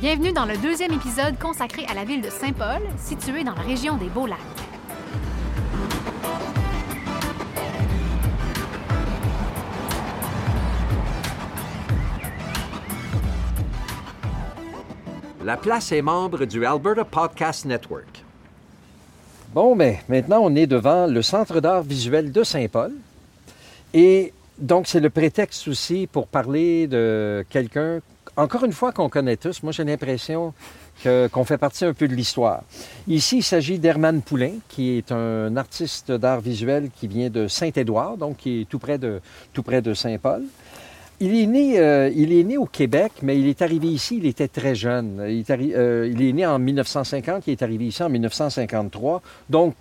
Bienvenue dans le deuxième épisode consacré à la ville de Saint-Paul, située dans la région des Beaux-Lacs. La place est membre du Alberta Podcast Network. Bon, mais maintenant, on est devant le Centre d'art visuel de Saint-Paul. Et donc, c'est le prétexte aussi pour parler de quelqu'un, encore une fois, qu'on connaît tous. Moi, j'ai l'impression qu'on fait partie un peu de l'histoire. Ici, il s'agit d'Herman Poulain, qui est un artiste d'art visuel qui vient de Saint-Édouard, donc qui est tout près de, Saint-Paul. Il est, né, euh, il est né au Québec, mais il est arrivé ici, il était très jeune. Il est, euh, né en 1950, il est arrivé ici en 1953. Donc,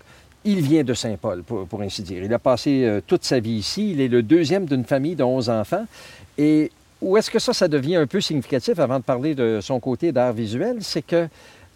il vient de Saint-Paul, pour, ainsi dire. Il a passé euh, toute sa vie ici. Il est le deuxième d'une famille de 11 enfants. Où est-ce que ça, ça devient un peu significatif avant de parler de son côté d'art visuel? C'est que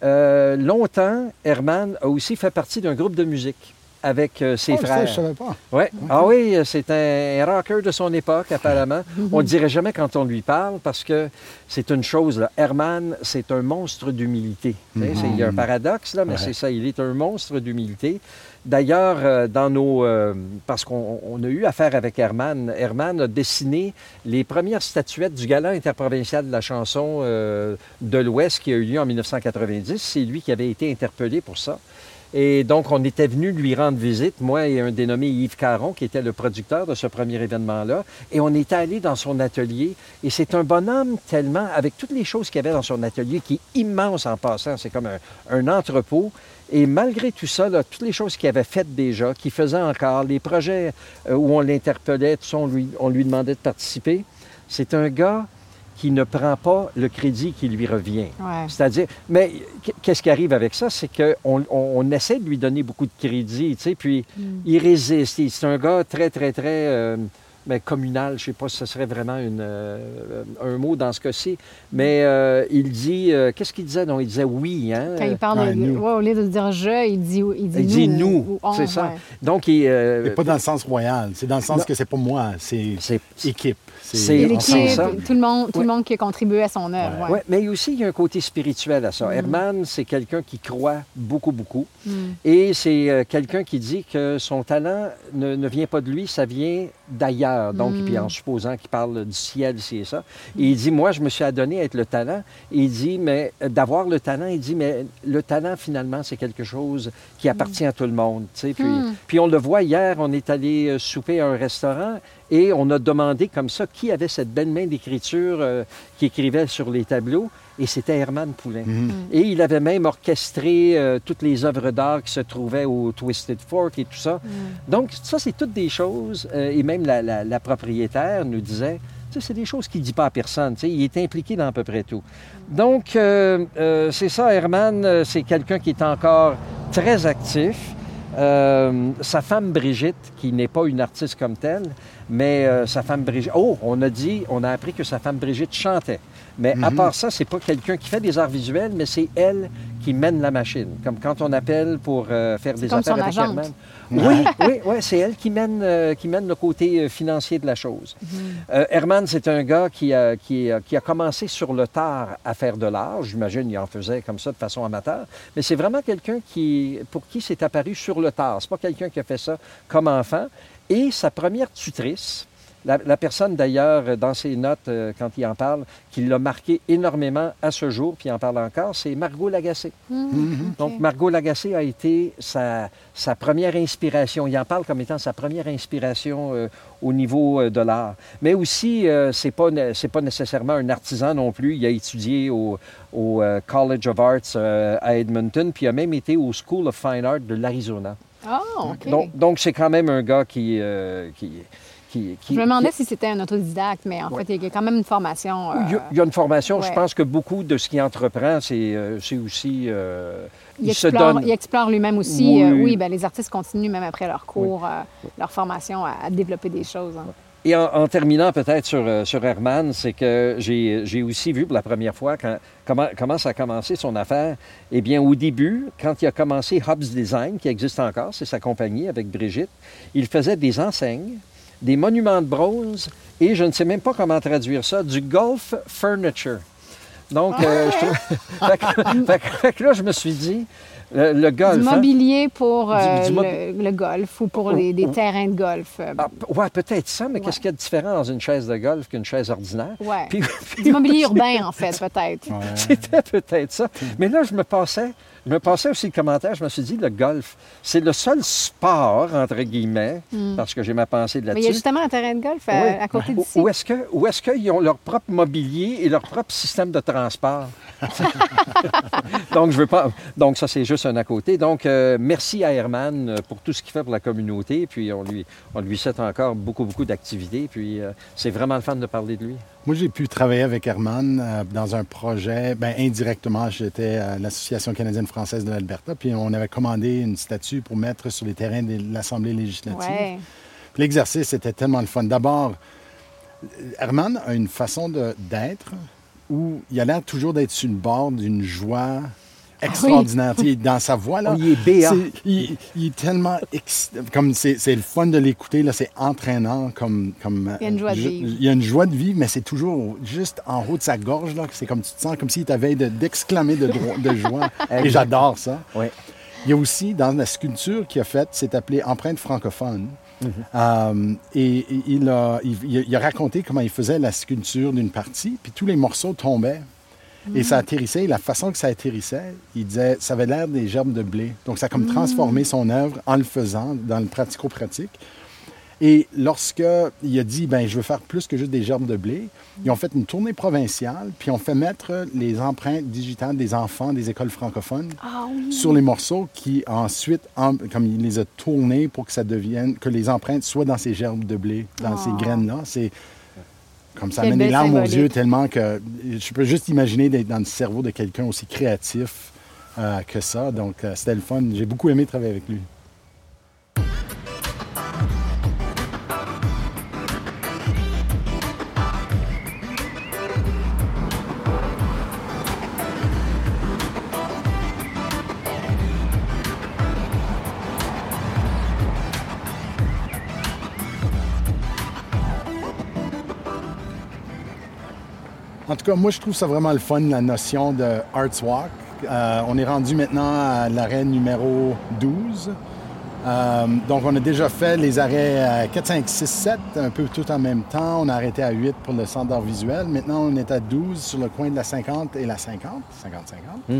euh, longtemps, Herman a aussi fait partie d'un groupe de musique avec euh, ses Ah, ça, frères. je savais pas. Ouais. Ah oui, c'est un, rocker de son époque, apparemment. On ne dirait jamais quand on lui parle parce que c'est une chose. Là. Herman, c'est un monstre d'humilité. Il y a un paradoxe, là, mais Ouais. c'est ça. Il est un monstre d'humilité. D'ailleurs, euh, dans nos. euh, parce qu'on on a eu affaire avec Herman, Herman a dessiné les premières statuettes du Gala interprovincial de la chanson euh, de l'Ouest qui a eu lieu en 1990. C'est lui qui avait été interpellé pour ça. Et donc, on était venu lui rendre visite, moi et un dénommé Yves Caron, qui était le producteur de ce premier événement-là. Et on était allé dans son atelier. Et c'est un bonhomme tellement, avec toutes les choses qu'il y avait dans son atelier, qui est immense en passant. C'est comme un entrepôt. Et malgré tout ça, là, toutes les choses qu'il avait faites déjà, qu'il faisait encore, les projets euh, où on l'interpellait, tout ça, on lui, on lui demandait de participer, c'est un gars qui ne prend pas le crédit qui lui revient. Ouais. C'est-à-dire, mais qu'est-ce qui arrive avec ça? C'est qu'on on, essaie de lui donner beaucoup de crédit, tu sais, puis il résiste. C'est un gars très, très, très euh, ben, communal. Je ne sais pas si ce serait vraiment une, euh, un mot dans ce cas-ci, mais euh, il dit, euh, qu'est-ce qu'il disait? Non, il disait oui, hein? Quand il parle Ouais, de, nous. ouais, au lieu de dire je, il dit, il dit Il dit nous. c'est ça. ouais. Donc, il, euh, Mais pas dans le sens royal. C'est dans le sens Non. que c'est pas moi, c'est c'est équipe. C'est- Et l'équipe, tout le monde, tout Ouais. le monde qui a contribué à son œuvre. Ouais. mais aussi, il y a un côté spirituel à ça. Mm. Herman, c'est quelqu'un qui croit beaucoup, beaucoup. Mm. Et c'est euh, quelqu'un qui dit que son talent ne, ne vient pas de lui, ça vient d'ailleurs. Donc, Mm. puis en supposant qu'il parle du ciel, c'est ça. Et il dit, moi, je me suis adonné à être le talent. Et il dit, mais euh, d'avoir le talent, il dit, mais le talent, finalement, c'est quelque chose qui appartient à tout le monde. tu sais. Puis, Mm. puis on le voit hier, on est allé euh, souper à un restaurant et on a demandé comme ça qui avait cette belle main d'écriture euh, qui écrivait sur les tableaux. Et c'était Herman Poulain. Mhm. Et il avait même orchestré euh, toutes les œuvres d'art qui se trouvaient au Twisted Fork et tout ça. Donc, ça, c'est toutes des choses. euh, et même la, la- la propriétaire nous disait, tu sais, c'est des choses qu'il ne dit pas à personne. Tu sais, il est impliqué dans à peu près tout. Donc, euh, euh, c'est ça, Herman, c'est quelqu'un qui est encore très actif. Euh, sa femme Brigitte, qui n'est pas une artiste comme telle, mais euh, sa femme Brigitte. Oh, on a dit, on a appris que sa femme Brigitte chantait. Mais à Mhm. part ça, c'est pas quelqu'un qui fait des arts visuels, mais c'est elle qui mène la machine. Comme quand on appelle pour euh, faire des comme affaires son avec. Herman. Oui, oui, oui, c'est elle qui mène, euh, qui mène le côté euh, financier de la chose. Euh, Herman, c'est un gars qui a, qui, a, qui a commencé sur le tard à faire de l'art. J'imagine qu'il en faisait comme ça de façon amateur. Mais c'est vraiment quelqu'un qui, pour qui c'est apparu sur le tard. C'est pas quelqu'un qui a fait ça comme enfant. Et sa première tutrice, la, la personne d'ailleurs, dans ses notes, euh, quand il en parle, qui l'a marqué énormément à ce jour, puis il en parle encore, c'est Margot Lagacé. Mhm. Donc, Margot Lagacé a été sa, sa première inspiration. Il en parle comme étant sa première inspiration euh, au niveau euh, de l'art. Mais aussi, euh, c'est pas, ne- c'est pas nécessairement un artisan non plus. Il a étudié au, au, euh, College of Arts euh, à Edmonton, puis il a même été au School of Fine Art de l'Arizona. Oh, OK. Donc, donc c'est quand même un gars qui... euh, qui, qui, qui- je me demandais qui- si c'était un autodidacte, mais en Ouais. fait, il y a quand même une formation. euh, il y a- il y a une formation. Je pense que beaucoup de ce qu'il entreprend, c'est euh, aussi... euh, il, se explore, donne... il explore lui-même aussi. Oui. oui, ben, les artistes continuent même après leur cours, leur formation, à, à développer des choses. hein. Et en, en terminant peut-être sur, sur Herman, c'est que j'ai j'ai aussi vu pour la première fois quand, comment, comment ça a commencé son affaire. Eh bien, au début, quand il a commencé Hobbs Design, qui existe encore, c'est sa compagnie avec Brigitte, il faisait des enseignes, des monuments de bronze et je ne sais même pas comment traduire ça, du golf furniture. Donc, euh, je trouve- fait, que, fait que- fait que là, je me suis dit, le, le golf. Du hein, mobilier pour euh, du mob- le, le golf ou pour les, des terrains de golf. euh, ah, ouais, peut-être ça, mais qu'est-ce qu'il y a de différent dans une chaise de golf qu'une chaise ordinaire? Ouais. Puis- puis Du mobilier urbain, en fait, peut-être. C'était peut-être ça. Mais là, je me passais, je me passais aussi le commentaire, je me suis dit, le golf, c'est le seul sport, entre guillemets, parce que j'ai ma pensée Hmm. Mais il y a là-dessus. justement un terrain de golf à, Oui. à côté Où- d'ici. Où est-ce que, où est-ce qu'ils ont leur propre mobilier et leur propre système de transport? donc, je veux pas. Donc, ça, c'est juste un à côté. Donc, euh, merci à Herman euh, pour tout ce qu'il fait pour la communauté. Puis, on lui, on lui souhaite encore beaucoup, beaucoup d'activités. Puis, euh, c'est vraiment le fun de parler de lui. Moi, j'ai pu travailler avec Herman euh, dans un projet. Ben, indirectement, j'étais à l'Association canadienne-française de l'Alberta, puis on avait commandé une statue pour mettre sur les terrains de l'Assemblée législative. Ouais. L'exercice était tellement le fun. D'abord, Herman a une façon d'être où il a l'air toujours d'être sur le bord d'une joie extraordinaire. Tu sais, Dans sa voix, là, Oh, il est béat. c'est- il, il est tellement... ex- Comme c'est c'est le fun de l'écouter, là, c'est entraînant. Comme, comme, Il y a une joie de vivre. Il y a une joie de vivre, mais c'est toujours juste en haut de sa gorge. là. C'est comme tu te sens comme s'il t'avait de- d'exclamer de, de joie. Et j'adore ça. Oui. Il y a aussi, dans la sculpture qu'il a faite, c'est appelé Empreinte francophone. Euh, et, et il, a, il- il a raconté comment il faisait la sculpture d'une partie, puis tous les morceaux tombaient. Et ça atterrissait, et la façon que ça atterrissait, il disait, ça avait l'air des gerbes de blé. Donc ça a comme transformé son œuvre en le faisant dans le pratico-pratique. Et lorsque il a dit, ben je veux faire plus que juste des gerbes de blé, ils ont fait une tournée provinciale, puis ont fait mettre les empreintes digitales des enfants des écoles francophones Ah oui. sur les morceaux qui ensuite, en- comme il les a tournés pour que ça devienne, que les empreintes soient dans ces gerbes de blé, dans ces graines-là. C'est comme ça Quelle amène les belle larmes aux yeux tellement que je peux juste imaginer d'être dans le cerveau de quelqu'un aussi créatif euh, que ça. Donc euh, c'était le fun. J'ai beaucoup aimé travailler avec lui. En tout cas, moi, je trouve ça vraiment le fun, la notion de Arts Walk. Euh, on est rendu maintenant à l'arrêt numéro 12. Euh, donc, on a déjà fait les arrêts à 4, 5, 6, 7, un peu tout en même temps. On a arrêté à 8 pour le centre d'art visuel. Maintenant, on est à 12 sur le coin de la 50 et la 50. 50-50.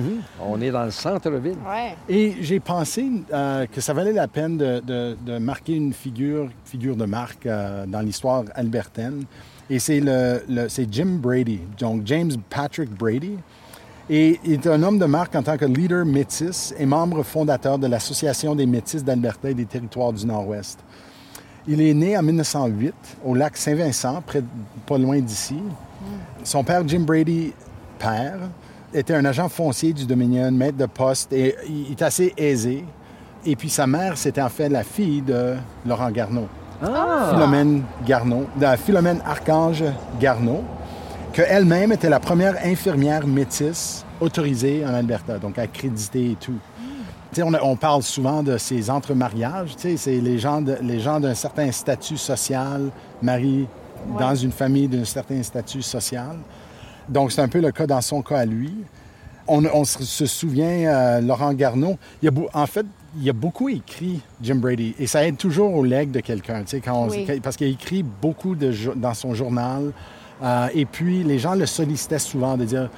On est dans le centre-ville. Ouais. Et j'ai pensé euh, que ça valait la peine de, de- de marquer une figure, figure de marque euh, dans l'histoire albertaine. Et c'est le, c'est Jim Brady, donc James Patrick Brady. Et il est un homme de marque en tant que leader métis et membre fondateur de l'Association des métis d'Alberta et des territoires du Nord-Ouest. Il est né en 1908 au lac Saint-Vincent, près, pas loin d'ici. Son père, Jim Brady, père, était un agent foncier du Dominion, maître de poste, et il est assez aisé. Et puis sa mère, c'était en fait la fille de Laurent Garneau, Ah! Philomène Garneau, Philomène Archange Garneau, qu'elle-même était la première infirmière métisse autorisée en Alberta, donc accréditée et tout. On, parle souvent de ces entremariages. C'est les gens, de- les gens d'un certain statut social marient dans une famille d'un certain statut social. Donc, c'est un peu le cas dans son cas à lui. On, on se, souvient, euh, Laurent Garneau, il y a en fait, il a beaucoup écrit, Jim Brady, et ça aide toujours au leg de quelqu'un, tu sais, quand on- Oui. parce qu'il a écrit beaucoup de, dans son journal. Euh, et puis, les gens le sollicitaient souvent de dire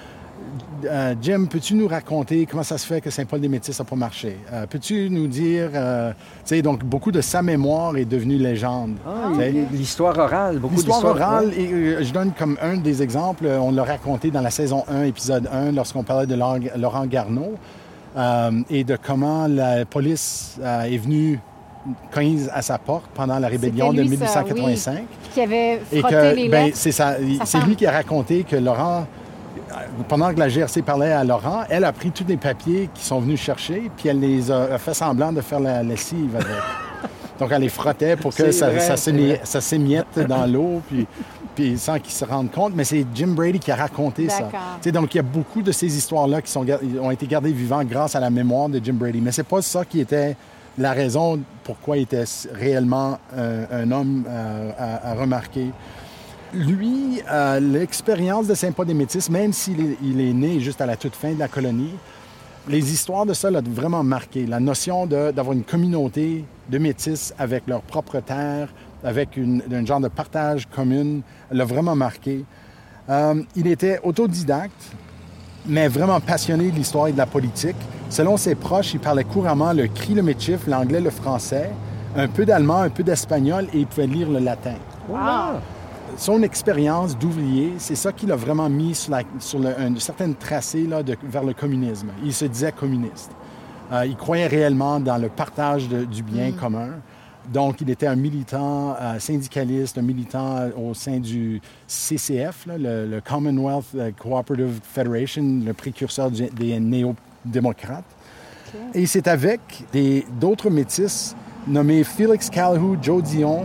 euh, Jim, peux-tu nous raconter comment ça se fait que Saint-Paul-des-Métis n'a pas marché? Euh, peux-tu nous dire... euh, tu sais, donc, beaucoup de sa mémoire est devenue légende. Ah, l'histoire orale, beaucoup L'histoire d'histoires orale, ouais. et, euh, je donne comme un des exemples, on l'a raconté dans la saison 1, épisode 1, lorsqu'on parlait de Laurent, Garneau, et de comment la police euh, est venue cogner à sa porte pendant la rébellion de C'était lui, ça, 1885. Qui avait Et frotté que, les ben, c'est lui qui a raconté que Laurent, euh, pendant que la GRC parlait à Laurent, elle a pris tous les papiers qu'ils sont venus chercher, puis elle les a, a fait semblant de faire la lessive avec. Donc, elle les frottait pour que ça, vrai, s'émiette dans l'eau, puis, puis sans qu'ils se rendent compte. Mais c'est Jim Brady qui a raconté ça. Donc, il y a beaucoup de ces histoires-là qui sont, ont été gardées vivantes grâce à la mémoire de Jim Brady. Mais c'est pas ça qui était la raison pourquoi il était réellement euh, un homme euh, à, à remarquer. Lui, euh, l'expérience de Saint-Paul-des-Métis, même s'il est, il est né juste à la toute fin de la colonie, les histoires de ça l'ont vraiment marqué. La notion d'avoir une communauté de métis avec leur propre terre, avec une, un genre de partage commune, l'a vraiment marqué. Euh, il était autodidacte, mais vraiment passionné de l'histoire et de la politique. Selon ses proches, il parlait couramment le cri, le métif, l'anglais, le français, un peu d'allemand, un peu d'espagnol et il pouvait lire le latin. Son expérience d'ouvrier, c'est ça qui l'a vraiment mis sur, la- sur le- une certaine tracée là, de- vers le communisme. Il se disait communiste. Euh, il croyait réellement dans le partage de- du bien commun. Donc, il était un militant euh, syndicaliste, un militant euh, au sein du CCF, là, le, le Commonwealth Cooperative Federation, le précurseur du- des néo-démocrates. Et c'est avec d'autres métis nommés Felix Calhoun, Joe Dion,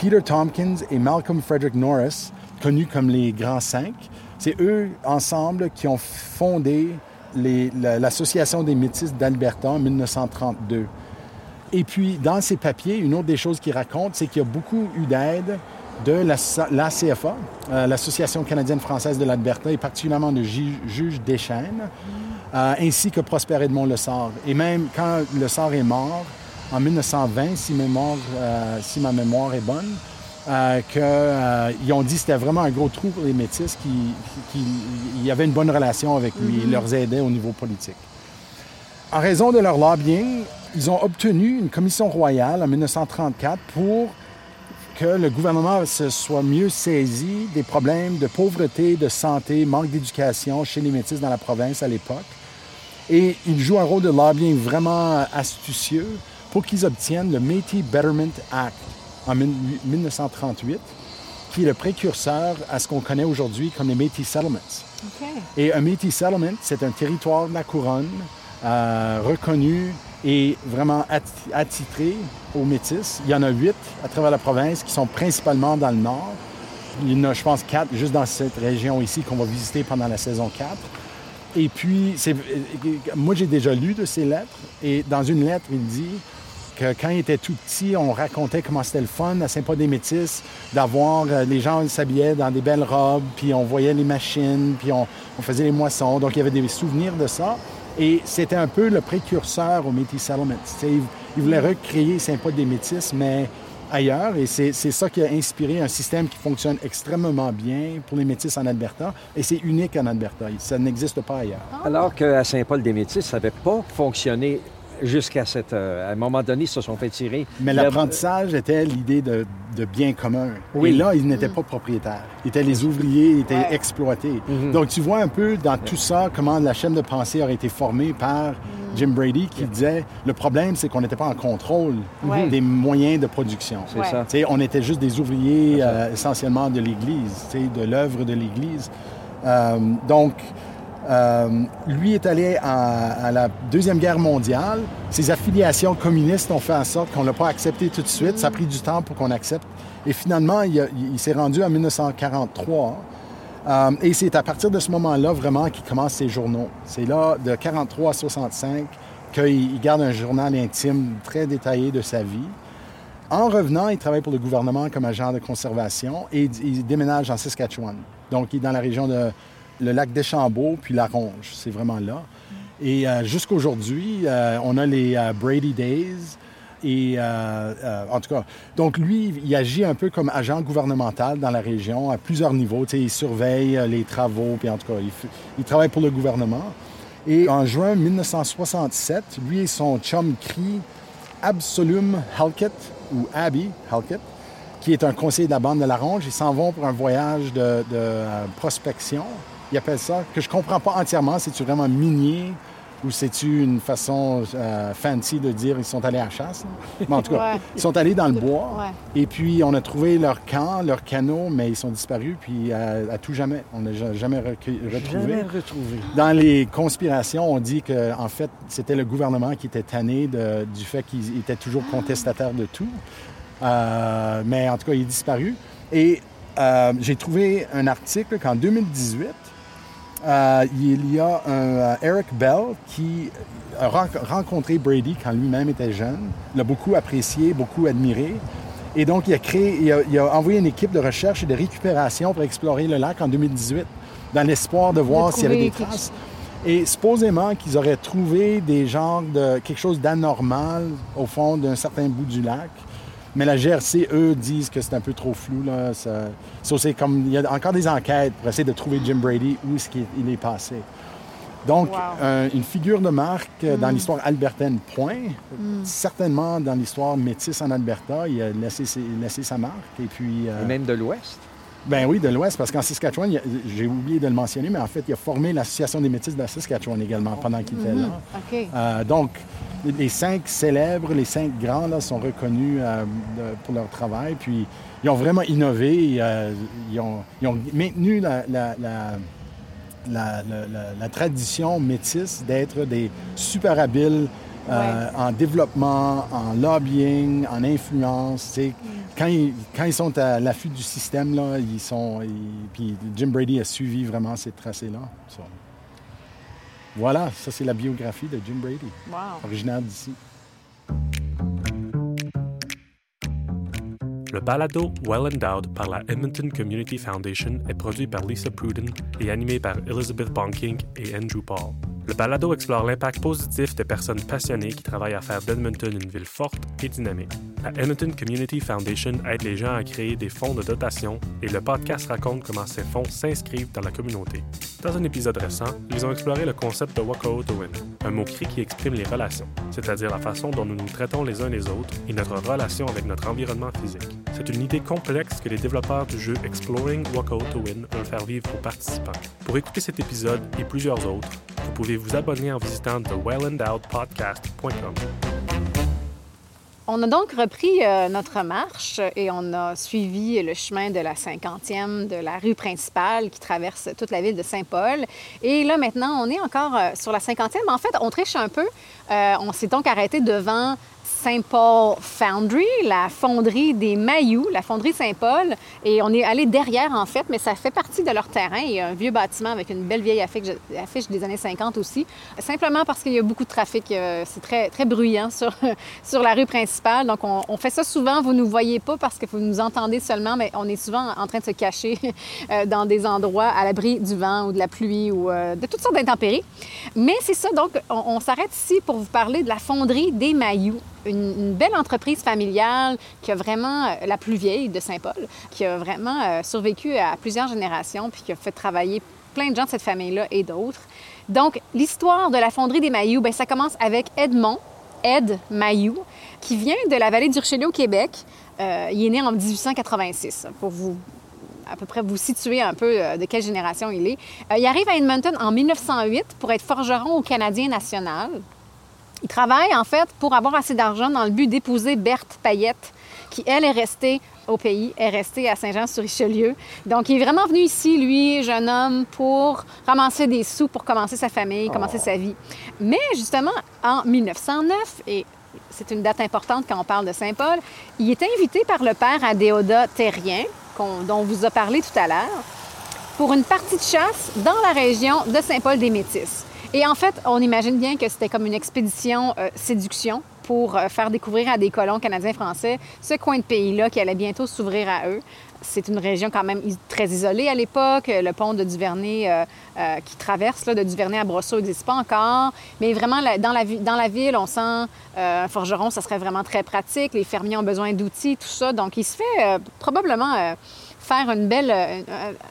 Peter Tompkins et Malcolm Frederick Norris, connus comme les Grands Cinq. C'est eux, ensemble, qui ont fondé l'Association des métis d'Alberta en 1932. Et puis, dans ces papiers, une autre des choses qu'ils racontent, c'est qu'il y a beaucoup eu d'aide de la- euh, l'Association canadienne-française de l'Alberta, et particulièrement de Ju- juge Deschênes, euh, ainsi que Prosper Edmond Lessard. Et même quand Lessard est mort, en 1920, si, mémoire, euh, si ma mémoire est bonne, euh, qu'ils ont dit que c'était vraiment un gros trou pour les métis, qu'il qui, y avait une bonne relation avec lui, il leur aidait au niveau politique. En raison de leur lobbying, ils ont obtenu une commission royale en 1934 pour que le gouvernement se soit mieux saisi des problèmes de pauvreté, de santé, manque d'éducation chez les Métis dans la province à l'époque. Et ils jouent un rôle de lobbying vraiment astucieux pour qu'ils obtiennent le Métis Betterment Act en 1938, qui est le précurseur à ce qu'on connaît aujourd'hui comme les Métis Settlements. Et un Métis Settlement, c'est un territoire de la couronne euh, reconnu et vraiment atti- attitré aux Métis. Il y en a huit à travers la province qui sont principalement dans le nord. Il y en a, je pense, quatre juste dans cette région ici qu'on va visiter pendant la saison 4. Et puis, c'est- moi, j'ai déjà lu de ces lettres. Et dans une lettre, il dit quand il était tout petit, on racontait comment c'était le fun à Saint-Paul-des-Métis d'avoir euh, les gens s'habillaient dans des belles robes, puis on voyait les machines, puis on, faisait les moissons. Donc, il y avait des souvenirs de ça. Et c'était un peu le précurseur au Métis Settlement. Sais, Il, voulait recréer Saint-Paul-des-Métis, mais ailleurs. Et c'est ça qui a inspiré un système qui fonctionne extrêmement bien pour les Métis en Alberta. Et c'est unique en Alberta. Ça n'existe pas ailleurs. Alors qu'à Saint-Paul-des-Métis, ça n'avait pas fonctionné jusqu'à cette... euh, à un moment donné, ils se sont fait tirer. Mais l'apprentissage était l'idée de, de bien commun. Oui. Et là, ils n'étaient pas propriétaires. Ils étaient les ouvriers, ils étaient Ouais. exploités. Mhm. Donc, tu vois un peu dans tout ça comment la chaîne de pensée aurait été formée par Jim Brady qui disait le problème, c'est qu'on n'était pas en contrôle des moyens de production. C'est ça. On était juste des ouvriers euh, essentiellement de l'Église, de l'œuvre de l'Église. Euh, donc, euh, lui est allé à, la Deuxième Guerre mondiale. Ses affiliations communistes ont fait en sorte qu'on ne l'a pas accepté tout de suite. Ça a pris du temps pour qu'on accepte. Et finalement, il, s'est rendu en 1943. Euh, et c'est à partir de ce moment-là vraiment qu'il commence ses journaux. C'est là, de 43 à 65, qu'il il garde un journal intime très détaillé de sa vie. En revenant, il travaille pour le gouvernement comme agent de conservation et il déménage en Saskatchewan. Donc, il est dans la région de le lac Deschambault puis la Ronge. C'est vraiment là. Et euh, jusqu'aujourd'hui, euh, on a les euh, Brady Days. Et euh, en tout cas, donc lui, il agit un peu comme agent gouvernemental dans la région à plusieurs niveaux. Il surveille les travaux, puis en tout cas, il, travaille pour le gouvernement. Et en juin 1967, lui et son chum Cree, Absolum Halkett, ou Abby Halkett, qui est un conseiller de la bande de la Ronge, ils s'en vont pour un voyage de, prospection. Ils appellent ça, que je comprends pas entièrement, c'est-tu vraiment minier ou c'est-tu une façon euh, fancy de dire ils sont allés à la chasse? là? Mais en tout cas, Ouais. ils sont allés dans le bois. Ouais. Et puis, on a trouvé leur camp, leur canot, mais ils sont disparus, puis à, à tout jamais. On n'a ja- jamais retrouvé. Jamais retrouvé. Dans les conspirations, on dit que en fait, c'était le gouvernement qui était tanné de- du fait qu'ils étaient toujours contestataires de tout. Euh, mais en tout cas, il est disparu. Et euh, j'ai trouvé un article qu'en 2018, euh, il y a un euh, Eric Bell qui a ren- rencontré Brady quand lui-même était jeune, l'a beaucoup apprécié, beaucoup admiré. Et donc, il a créé, il a, il a envoyé une équipe de recherche et de récupération pour explorer le lac en 2018, dans l'espoir de voir s'il y avait des traces. Et supposément qu'ils auraient trouvé des genres de quelque chose d'anormal au fond d'un certain bout du lac. Mais la GRC, eux, disent que c'est un peu trop flou. Là. Ça, ça, c'est comme, il y a encore des enquêtes pour essayer de trouver Jim Brady, où est-ce qu'il il est passé. Donc, Wow. euh, une figure de marque euh, dans l'histoire albertaine, point. Certainement dans l'histoire métisse en Alberta, il a laissé, ses- laissé sa marque. Et puis, euh, Et même de l'Ouest. Ben oui, de l'Ouest, parce qu'en Saskatchewan, a- j'ai oublié de le mentionner, mais en fait, il a formé l'Association des métis de la Saskatchewan également pendant qu'il était là. OK. Euh, donc, les cinq célèbres, les cinq grands, là, sont reconnus euh, de- pour leur travail. Puis, ils ont vraiment innové. euh, ils, ont, ils ont maintenu la tradition métisse d'être des super habiles euh, en développement, en lobbying, en influence. tu sais. Quand ils, quand ils sont à l'affût du système, là, ils sont. ils- puis Jim Brady a suivi vraiment ces tracés-là. So, Voilà, ça c'est la biographie de Jim Brady, Wow. originaire d'ici. Le balado Well Endowed par la Edmonton Community Foundation est produit par Lisa Pruden et animé par Elizabeth Bonking et Andrew Paul. Le balado explore l'impact positif des personnes passionnées qui travaillent à faire d'Edmonton une ville forte et dynamique. La Edmonton Community Foundation aide les gens à créer des fonds de dotation et le podcast raconte comment ces fonds s'inscrivent dans la communauté. Dans un épisode récent, ils ont exploré le concept de Wako to Win, un mot-cri qui exprime les relations, c'est-à-dire la façon dont nous nous traitons les uns les autres et notre relation avec notre environnement physique. C'est une idée complexe que les développeurs du jeu Exploring Wako to Win veulent faire vivre aux participants. Pour écouter cet épisode et plusieurs autres, vous pouvez vous abonner en visitant thewellendowedpodcast.com. On a donc repris euh, notre marche et on a suivi le chemin de la 50e, de la rue principale qui traverse toute la ville de Saint-Paul. Et là, maintenant, on est encore euh, sur la 50e. En fait, on triche un peu. Euh, on s'est donc arrêté devant Saint Paul Foundry, la fonderie des Mailloux, la fonderie Saint-Paul. Et on est allé derrière, en fait, mais ça fait partie de leur terrain. Il y a un vieux bâtiment avec une belle vieille affiche, affiche des années 50 aussi. Simplement parce qu'il y a beaucoup de trafic. euh, C'est très, très bruyant sur, sur la rue principale. Donc, on, fait ça souvent. Vous ne nous voyez pas parce que vous nous entendez seulement, mais on est souvent en train de se cacher euh, dans des endroits à l'abri du vent ou de la pluie ou euh, de toutes sortes d'intempéries. Mais c'est ça, donc, on, on s'arrête ici pour vous parler de la fonderie des Mailloux une, belle entreprise familiale qui a vraiment euh, la plus vieille de Saint-Paul, qui a vraiment euh, survécu à plusieurs générations puis qui a fait travailler plein de gens de cette famille-là et d'autres. Donc, l'histoire de la fonderie des Mailloux, bien, ça commence avec Edmond, Ed Mailloux, qui vient de la vallée du Richelieu au Québec. Euh, il est né en 1886, pour vous à peu près vous situer un peu de quelle génération il est. Il arrive à Edmonton en 1908 pour être forgeron au Canadien national. Il travaille, en fait, pour avoir assez d'argent dans le but d'épouser Berthe Payette, qui, elle, est restée au pays, est restée à Saint-Jean-sur-Richelieu. Donc, il est vraiment venu ici, lui, jeune homme, pour ramasser des sous pour commencer sa famille, commencer sa vie. Mais, justement, en 1909, et c'est une date importante quand on parle de Saint-Paul, il est invité par le père Adéoda Terrien, dont on vous a parlé tout à l'heure, pour une partie de chasse dans la région de Saint-Paul-des-Métis. Et en fait, on imagine bien que c'était comme une expédition euh, séduction pour euh, faire découvrir à des colons canadiens-français ce coin de pays-là qui allait bientôt s'ouvrir à eux. C'est une région quand même très isolée à l'époque. Le pont de Duvernay euh, euh, qui traverse là, de Duvernay à Brosseau n'existe pas encore. Mais vraiment, dans, la, dans la ville, on sent euh, un forgeron, ça serait vraiment très pratique. Les fermiers ont besoin d'outils, tout ça. Donc, il se fait euh, probablement euh, faire une belle, euh,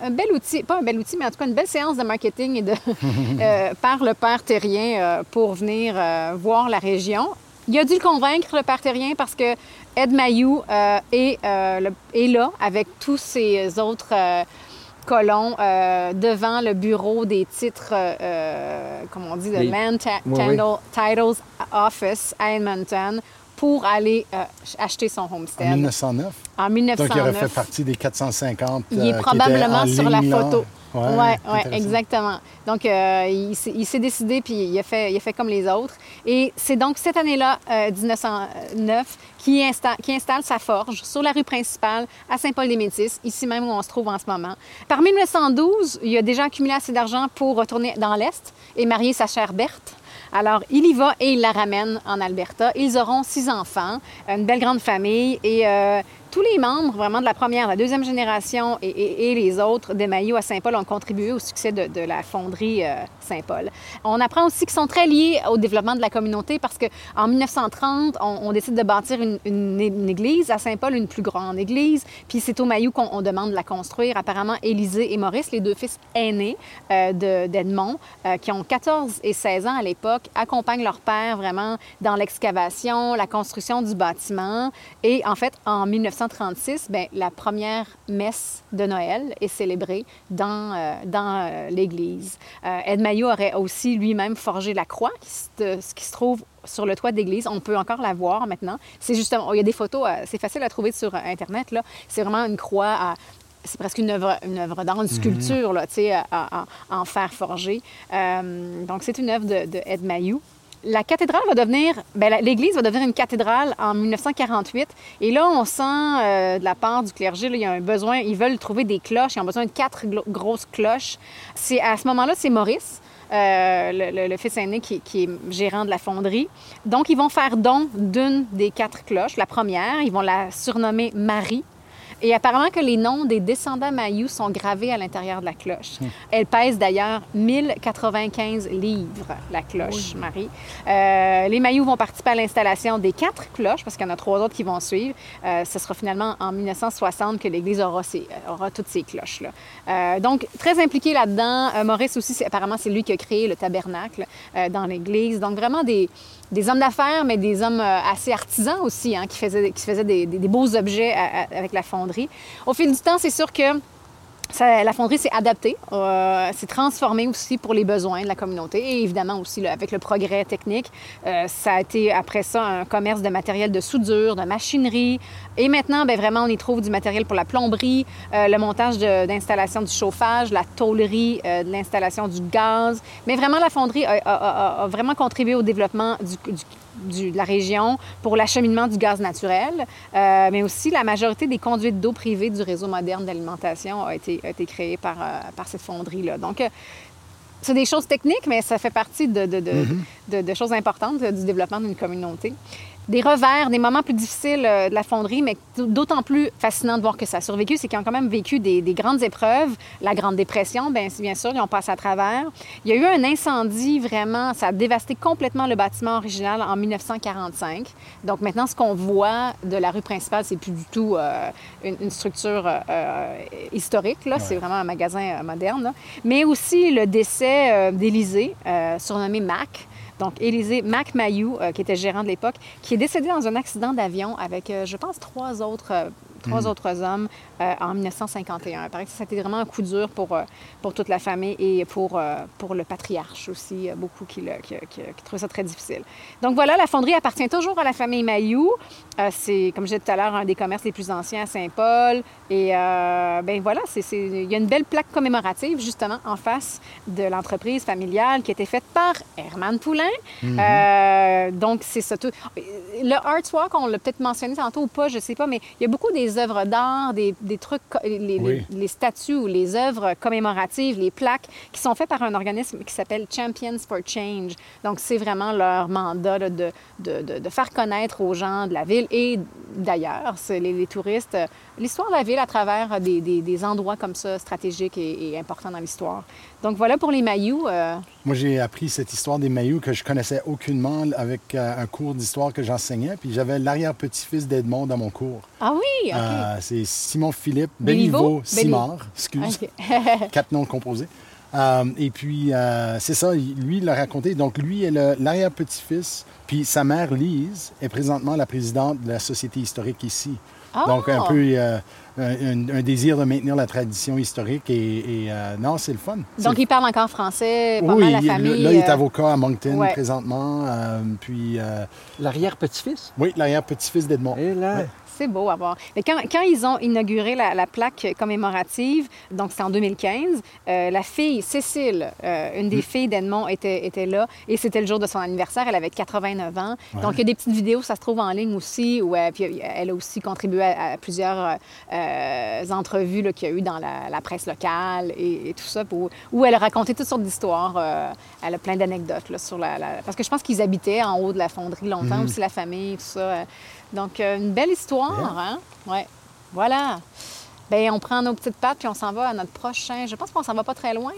un, un bel outil, pas un bel outil, mais en tout cas une belle séance de marketing et de, euh, par le père Terrien euh, pour venir euh, voir la région. Il a dû le convaincre, le père Terrien, parce que Ed Mayou est, là avec tous ses autres colons euh, devant le bureau des titres, euh, comme on dit, de Les- oui. Title- Titles Office à Edmonton pour aller euh, acheter son En homestead. 1909. En 1909. Donc, il aurait fait partie des 450 Il euh, est qui étaient probablement en sur la ligne, photo. Oui, ouais, exactement. Donc, euh, il s'est- il s'est décidé, puis il a, fait, il a fait comme les autres. Et c'est donc cette année-là, euh, 1909, qui, insta- qui installe sa forge sur la rue principale à Saint-Paul-des-Métis, ici même où on se trouve en ce moment. Par 1912, il a déjà accumulé assez d'argent pour retourner dans l'Est et marier sa chère Berthe. Alors, il y va et il la ramène en Alberta. Ils auront six enfants, une belle grande famille. Et euh, tous les membres vraiment de la première, la deuxième génération et, les autres des Maillots à Saint-Paul ont contribué au succès de, la fonderie euh, Saint-Paul. On apprend aussi qu'ils sont très liés au développement de la communauté parce qu'en 1930, on, décide de bâtir une, église à Saint-Paul, une plus grande église. Puis c'est aux Maillots qu'on on demande de la construire. Apparemment, Élisée et Maurice, les deux fils aînés euh, de- d'Edmond, euh, qui ont 14 et 16 ans à l'époque, accompagnent leur père vraiment dans l'excavation, la construction du bâtiment. Et en fait, en 1936, ben, la première messe de Noël est célébrée dans, euh, dans euh, l'église. Euh, Ed Maillot aurait aussi lui-même forgé la croix qui se, qui se trouve sur le toit d'église. On peut encore la voir maintenant. C'est justement, il y a des photos, euh, c'est facile à trouver sur Internet. Là. C'est vraiment une croix à c'est presque une œuvre, une œuvre d'art, une sculpture, là, tu sais, à- à- en fer forgé. Donc, c'est une œuvre de, de Ed Mayou. La cathédrale va devenir, ben, l'église va devenir une cathédrale en 1948. Et là, on sent euh, de la part du clergé, il y a un besoin, ils veulent trouver des cloches, ils ont besoin de quatre grosses cloches. C'est à ce moment-là, c'est Maurice. euh, le, fils aîné qui est gérant de la fonderie. Donc, ils vont faire don d'une des quatre cloches, la première. Ils vont la surnommer Marie. Et apparemment que les noms des descendants Mayou sont gravés à l'intérieur de la cloche. Elle pèse d'ailleurs 1095 livres, la cloche Marie. Euh, les Mayou vont participer à l'installation des quatre cloches, parce qu'il y en a trois autres qui vont suivre. Euh, ce sera finalement en 1960 que l'Église aura, ses- aura toutes ces cloches-là. Euh, donc, très impliqué là-dedans. Maurice aussi, apparemment, c'est lui qui a créé le tabernacle dans l'Église. Donc, vraiment des, des hommes d'affaires, mais des hommes euh, assez artisans aussi, hein, qui faisaient, qui faisaient des, des- beaux objets avec la fonderie. Au fil du temps, c'est sûr que la fonderie s'est adaptée, euh, s'est transformée aussi pour les besoins de la communauté et évidemment aussi avec le progrès technique. euh, ça a été après ça un commerce de matériel de soudure, de machinerie et maintenant, ben vraiment, on y trouve du matériel pour la plomberie, euh, le montage d'installation du chauffage, la tôlerie, l'installation du gaz. Mais vraiment, la fonderie a, vraiment contribué au développement du- du- de la région pour l'acheminement du gaz naturel, euh, mais aussi la majorité des conduites d'eau privées du réseau moderne d'alimentation a été, a été créée par, euh, par cette fonderie-là. Donc, euh, c'est des choses techniques, mais ça fait partie de, de- de choses importantes du développement d'une communauté. Des revers, des moments plus difficiles euh, de la fonderie, mais d'autant plus fascinant de voir que ça a survécu, c'est qu'ils ont quand même vécu des, des grandes épreuves. La Grande Dépression, bien, bien sûr, ils ont passé à travers. Il y a eu un incendie vraiment, ça a dévasté complètement le bâtiment original en 1945. Donc maintenant, ce qu'on voit de la rue principale, c'est plus du tout euh, une, une structure euh, historique, là. c'est vraiment un magasin euh, moderne. là. Mais aussi le décès euh, surnommé Mac. Donc, Élisée Mac Mayou, euh, qui était gérant de l'époque, qui est décédé dans un accident d'avion avec, euh, je pense, trois autres, trois autres hommes euh, en 1951. Il paraît que ça a été vraiment un coup dur pour, euh, pour toute la famille et pour, euh, pour le patriarche aussi. Beaucoup qui, le- qui, qui- qui trouvaient ça très difficile. Donc voilà, la fonderie appartient toujours à la famille Mayou. Euh, c'est, comme je disais tout à l'heure, un des commerces les plus anciens à Saint-Paul. Et euh, ben voilà, c'est, c'est- il y a une belle plaque commémorative justement en face de l'entreprise familiale qui a été faite par Herman Poulain. Euh, donc c'est ça. tout- Le Arts Walk, on l'a peut-être mentionné tantôt ou pas, je sais pas, mais il y a beaucoup des œuvres d'art, des, des trucs, les, les- Oui. les statues ou les œuvres commémoratives, les plaques qui sont faites par un organisme qui s'appelle Champions for Change. Donc, c'est vraiment leur mandat là, de, de, de- de faire connaître aux gens de la ville et d'ailleurs, les, les touristes, euh, l'histoire de la ville à travers des, des- des endroits comme ça stratégiques et, et importants dans l'histoire. Donc, voilà pour les Mayous. euh, Moi, j'ai appris cette histoire des Mayous que je connaissais aucunement avec euh, un cours d'histoire que j'enseignais. Puis j'avais l'arrière-petit-fils d'Edmond dans mon cours. Ah oui, OK. Euh, c'est Simon-Philippe Béliveau? Béliveau Simard, excuse, quatre noms composés. Et puis, c'est ça, lui, il l'a raconté. Donc, lui est l'arrière-petit-fils. Puis sa mère, Lise, est présentement la présidente de la Société historique ici. Ah! Donc, un peu euh, un, un désir de maintenir la tradition historique. Et, et, euh, non, c'est le fun. Donc, le il parle encore français, pas oui, mal la il- famille. là, il est euh, avocat à Moncton ouais. présentement. euh, puis, euh, L'arrière-petit-fils? oui, l'arrière-petit-fils d'Edmond. Et là, Ouais. C'est beau à voir. Mais quand, quand ils ont inauguré la, la plaque commémorative, donc c'était en 2015, euh, la fille, Cécile, euh, une Mm. des filles d'Edmond, était, était là et c'était le jour de son anniversaire. Elle avait 89 ans. Donc il y a des petites vidéos, ça se trouve en ligne aussi, où euh, puis elle a aussi contribué à, à plusieurs euh, euh, entrevues qu'il y a eu dans la, la presse locale et, et tout ça, pour- où elle a raconté toutes sortes d'histoires. euh, elle a plein d'anecdotes là, sur la, la- Parce que je pense qu'ils habitaient en haut de la fonderie longtemps, aussi la famille, tout ça. euh. Donc, euh, une belle histoire, Bien. hein? Ouais. Voilà. Bien, on prend nos petites pattes puis on s'en va à notre prochain. Je pense qu'on s'en va pas très loin.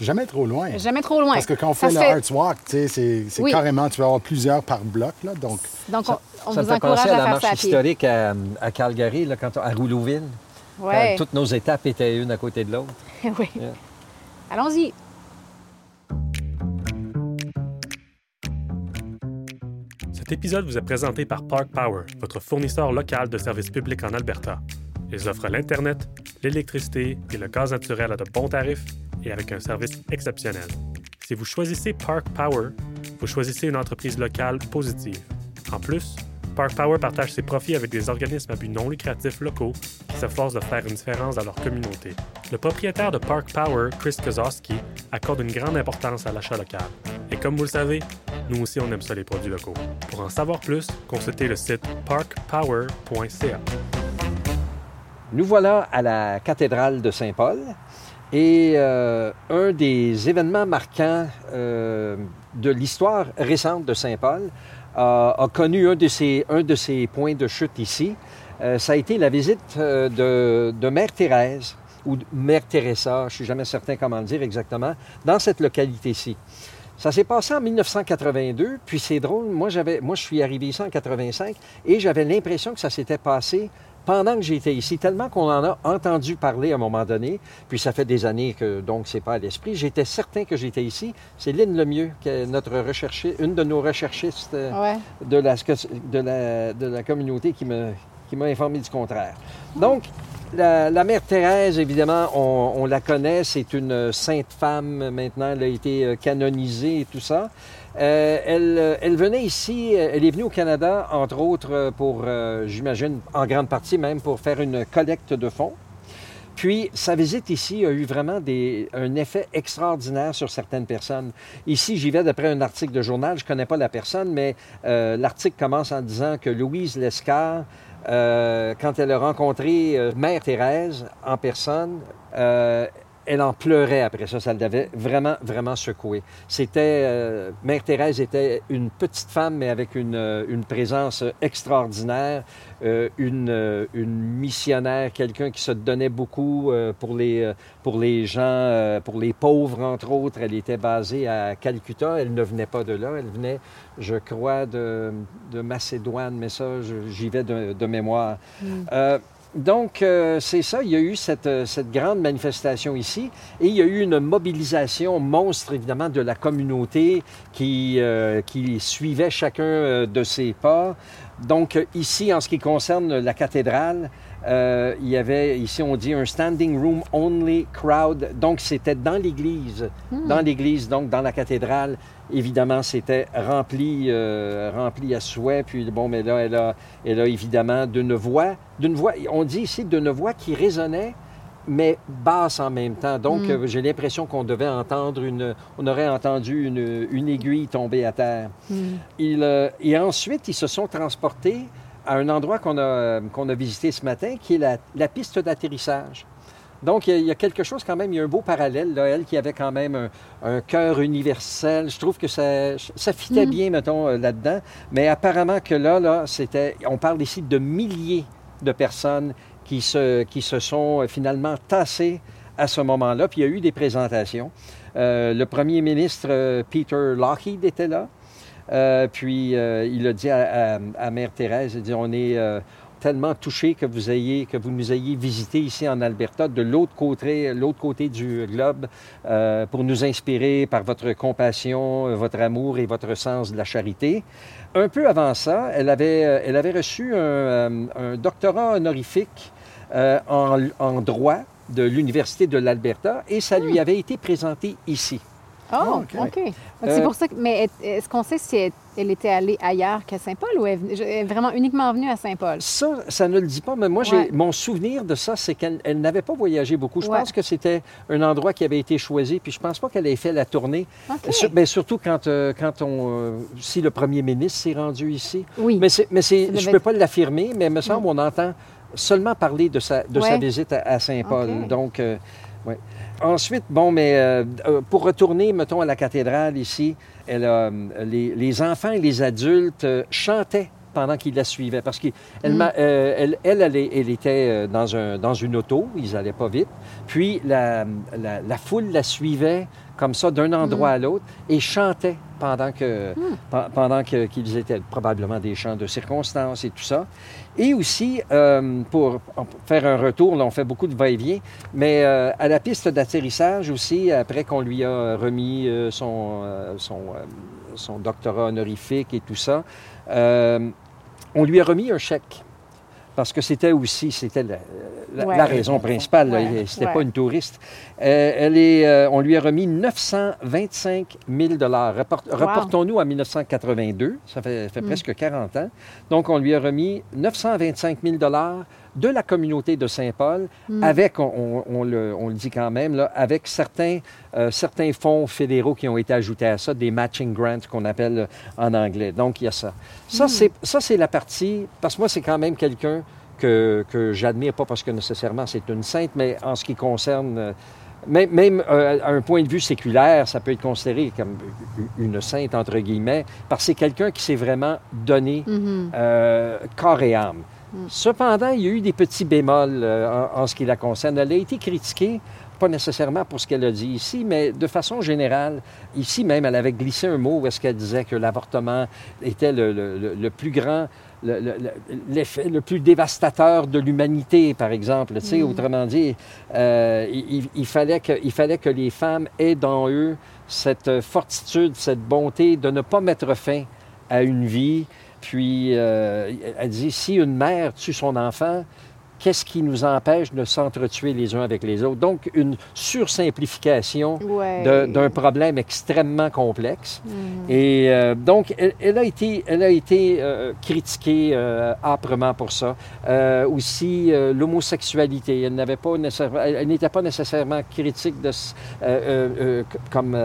Jamais trop loin. Jamais trop loin. Parce que quand on fait le fait- Arts Walk, tu sais, c'est c'est Oui. carrément, tu vas avoir plusieurs par bloc, là, donc... Donc, on, on ça me vous fait encourage penser à à, la faire marche historique à, à Calgary, là, quand on- à Rouleauville. Ouais. Quand toutes nos étapes étaient une à côté de l'autre. oui. Yeah. Allons-y. Cet épisode vous est présenté par Park Power, votre fournisseur local de services publics en Alberta. Ils offrent l'Internet, l'électricité et le gaz naturel à de bons tarifs et avec un service exceptionnel. Si vous choisissez Park Power, vous choisissez une entreprise locale positive. En plus, Park Power partage ses profits avec des organismes à but non lucratif locaux qui s'efforcent de faire une différence dans leur communauté. Le propriétaire de Park Power, Chris Kozowski, accorde une grande importance à l'achat local. Et comme vous le savez, nous aussi on aime ça les produits locaux. Pour en savoir plus, consultez le site parkpower.ca. Nous voilà à la cathédrale de Saint-Paul. Et euh, un des événements marquants euh, de l'histoire récente de Saint-Paul a, a connu un de, ses, points de chute ici. Euh, ça a été la visite euh, de, de Mère Thérèse, ou Mère Teresa, je ne suis jamais certain comment le dire exactement, dans cette localité-ci. Ça s'est passé en 1982, puis c'est drôle, moi, j'avais, moi je suis arrivé ici en 85 et j'avais l'impression que ça s'était passé pendant que j'étais ici, tellement qu'on en a entendu parler à un moment donné, puis ça fait des années que donc c'est pas à l'esprit. J'étais certain que j'étais ici. C'est Lynn Lemieux, qui est notre recherchiste, une de nos recherchistes euh, Ouais. de, la, de, la, de la communauté qui me qui m'a informé du contraire. Donc, la, la mère Thérèse, évidemment, on, on la connaît, c'est une sainte femme maintenant, elle a été euh, canonisée et tout ça. Euh, elle, euh, elle venait ici, euh, elle est venue au Canada, entre autres, pour, j'imagine, en grande partie même, pour faire une collecte de fonds. Puis, sa visite ici a eu vraiment des, un effet extraordinaire sur certaines personnes. Ici, j'y vais d'après un article de journal, je ne connais pas la personne, mais euh, l'article commence en disant que Louise Lescar, euh, quand elle a rencontré euh, Mère Thérèse en personne, euh, elle en pleurait après ça. Ça l'avait vraiment, vraiment secoué. C'était... euh, Mère Thérèse était une petite femme, mais avec une, euh, une présence extraordinaire, euh, une, une missionnaire, quelqu'un qui se donnait beaucoup euh, pour, les, pour les gens, pour les pauvres, entre autres. Elle était basée à Calcutta. Elle ne venait pas de là. Elle venait, je crois, de, de Macédoine, mais ça, j'y vais de, de mémoire. Euh, donc, euh, c'est ça, il y a eu cette, euh, cette grande manifestation ici et il y a eu une mobilisation monstre, évidemment, de la communauté qui, euh, qui suivait chacun euh, de ses pas. Donc, euh, ici, en ce qui concerne la cathédrale, euh, il y avait, ici, on dit un standing room only crowd. Donc, c'était dans l'église, dans l'église, donc dans la cathédrale. Évidemment, c'était rempli, euh, rempli à souhait. Puis, bon, mais là, elle a, elle a évidemment d'une voix, d'une voix, on dit ici d'une voix qui résonnait, mais basse en même temps. Donc, euh, j'ai l'impression qu'on devait entendre une, on aurait entendu une, une aiguille tomber à terre. Il, euh, et ensuite, ils se sont transportés à un endroit qu'on a, qu'on a visité ce matin, qui est la, la piste d'atterrissage. Donc, il y, a, il y a quelque chose quand même, il y a un beau parallèle, là, elle qui avait quand même un, un cœur universel. Je trouve que ça, ça fitait bien, mettons, euh, là-dedans. Mais apparemment que là, là, c'était, on parle ici de milliers de personnes qui se, qui se sont euh, finalement tassées à ce moment-là. Puis il y a eu des présentations. Euh, le premier ministre Peter Lockheed était là. Euh, puis euh, il a dit à, à- à Mère Thérèse, il a dit, on est tellement touchés que vous, ayez, que vous nous ayez visité ici en Alberta, de l'autre côté, l'autre côté du globe, euh, pour nous inspirer par votre compassion, euh, votre amour et votre sens de la charité. Un peu avant ça, elle avait, euh, elle avait reçu un, un doctorat honorifique euh, en, en droit de l'Université de l'Alberta et ça lui avait été présenté ici. Oh, OK. OK. Euh, C'est pour ça que. Mais est- est-ce qu'on sait si elle, elle était allée ailleurs qu'à Saint-Paul ou elle, est vraiment uniquement venue à Saint-Paul? Ça, ça ne le dit pas, mais moi, Ouais. mon souvenir de ça, c'est qu'elle elle n'avait pas voyagé beaucoup. Je Ouais. pense que c'était un endroit qui avait été choisi, puis je pense pas qu'elle ait fait la tournée. Sur- ben, surtout quand, euh, quand on, euh, si le premier ministre s'est rendu ici. Oui. Mais, c'est- mais je devait peux pas l'affirmer, mais il me semble qu'on entend seulement parler de sa, de sa visite à, à Saint-Paul. Donc, euh, ouais. Ensuite, bon, mais pour retourner, mettons, à la cathédrale ici, elle euh, les, les enfants et les adultes euh, chantaient pendant qu'il la suivait. Parce qu'elle m'a- euh, elle, elle, elle, elle était dans, un, dans une auto, ils n'allaient pas vite. Puis la, la, la foule la suivait comme ça d'un endroit à l'autre et chantait pendant que pe- pendant que- qu'ils étaient probablement des chants de circonstances et tout ça. Et aussi, euh, pour faire un retour, là, on fait beaucoup de va-et-vient, mais euh, à la piste d'atterrissage aussi, après qu'on lui a remis euh, son, euh, son, son doctorat honorifique et tout ça, on lui a remis un chèque. Parce que c'était aussi, c'était la, la- Ouais. la raison principale. Ouais. C'était Ouais. pas une touriste. Euh, elle est, euh, on lui a remis 925 000 Report- Reportons-nous à 1982. Ça fait, fait presque 40 ans. Donc, on lui a remis 925 000 de la communauté de Saint-Paul, avec, on, le, on le dit quand même, là, avec certains, euh, certains fonds fédéraux qui ont été ajoutés à ça, des matching grants qu'on appelle euh, en anglais. Donc, il y a ça. Ça, c'est, ça, c'est la partie, parce que moi, c'est quand même quelqu'un que, que j'admire, pas parce que nécessairement c'est une sainte, mais en ce qui concerne... euh, même, même, euh, à un point de vue séculaire, ça peut être considéré comme une sainte, entre guillemets, parce que c'est quelqu'un qui s'est vraiment donné euh, corps et âme. Cependant, il y a eu des petits bémols euh, en, en ce qui la concerne. Elle a été critiquée, pas nécessairement pour ce qu'elle a dit ici, mais de façon générale. Ici même, elle avait glissé un mot où est-ce qu'elle disait que l'avortement était le, le- le- plus grand, le, le- le- l'effet le plus dévastateur de l'humanité, par exemple. Tu sais, Autrement dit, euh, il, il- il fallait que, il fallait que les femmes aient dans eux cette fortitude, cette bonté de ne pas mettre fin à une vie. Puis, euh, elle dit, si une mère tue son enfant, qu'est-ce qui nous empêche de s'entretuer les uns avec les autres? Donc, une sursimplification Ouais. d'un problème extrêmement complexe. Et euh, donc, elle, elle a été, elle a été euh, critiquée euh, âprement pour ça. Aussi, l'homosexualité. Elle n'avait pas elle, n'était pas nécessairement critique de, comme,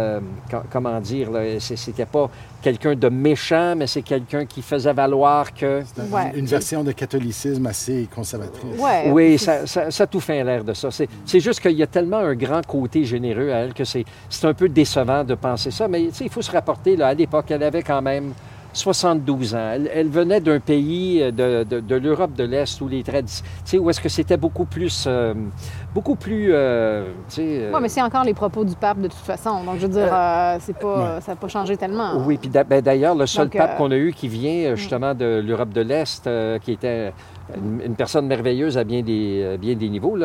com- comment dire, c'était pas quelqu'un de méchant, mais c'est quelqu'un qui faisait valoir que C'est un- Ouais. une version de catholicisme assez conservatrice. Ouais. oui, ça, ça, ça a tout fait l'air de ça. C'est c'est juste qu'il y a tellement un grand côté généreux à elle que c'est c'est un peu décevant de penser ça. Mais tu sais, il faut se rapporter, là, à l'époque, elle avait quand même 72 ans. Elle, elle venait d'un pays euh, de, de- de l'Europe de l'Est où les traditions... Tu sais, où est-ce que c'était beaucoup plus... euh, beaucoup plus... euh, tu sais... euh, Ouais, mais c'est encore les propos du pape de toute façon. Donc, je veux dire, c'est pas, ça n'a pas changé tellement. Oui, puis ben, d'ailleurs, le seul Donc, pape qu'on a eu qui vient euh, justement de l'Europe de l'Est, qui était une, une personne merveilleuse à bien des, bien des niveaux,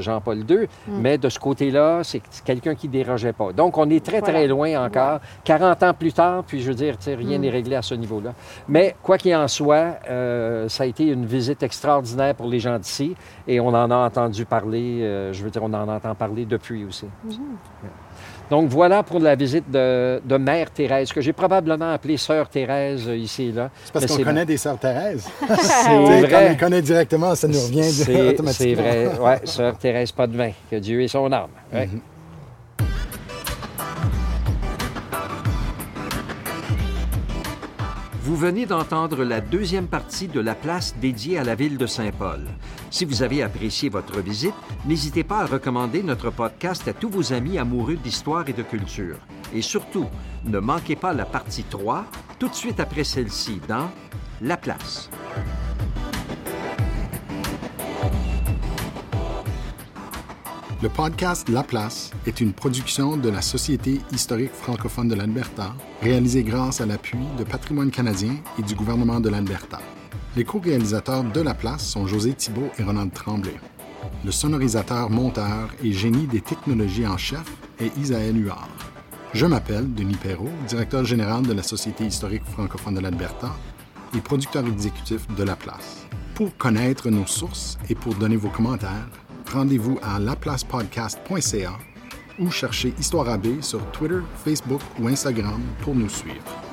Jean-Paul II, mais de ce côté-là, c'est quelqu'un qui dérogeait pas. Donc, on est très, très loin encore, 40 ans plus tard, puis je veux dire, rien n'est réglé à ce niveau-là. Mais quoi qu'il en soit, euh, ça a été une visite extraordinaire pour les gens d'ici, et on en a entendu parler, euh, je veux dire, on en entend parler depuis aussi. Donc voilà pour la visite de, de Mère Thérèse, que j'ai probablement appelée Sœur Thérèse euh, ici et là. C'est parce qu'on connaît des sœurs Thérèse. C'est Quand on vrai. les connaît directement, ça nous revient automatiquement. c'est vrai. Oui, Sœur Thérèse Potvin, que Dieu ait son âme. Ouais. Vous venez d'entendre la deuxième partie de la place dédiée à la ville de Saint-Paul. Si vous avez apprécié votre visite, n'hésitez pas à recommander notre podcast à tous vos amis amoureux d'histoire et de culture. Et surtout, ne manquez pas la partie 3 tout de suite après celle-ci dans La place. Le podcast La Place est une production de la Société historique francophone de l'Alberta, réalisée grâce à l'appui de Patrimoine canadien et du gouvernement de l'Alberta. Les co-réalisateurs de La Place sont José Thibault et Ronald Tremblay. Le sonorisateur, monteur et génie des technologies en chef est Isaël Huard. Je m'appelle Denis Perrault, directeur général de la Société historique francophone de l'Alberta et producteur exécutif de La Place. Pour connaître nos sources et pour donner vos commentaires, rendez-vous à laplacepodcast.ca ou cherchez Histoire AB sur Twitter, Facebook ou Instagram pour nous suivre.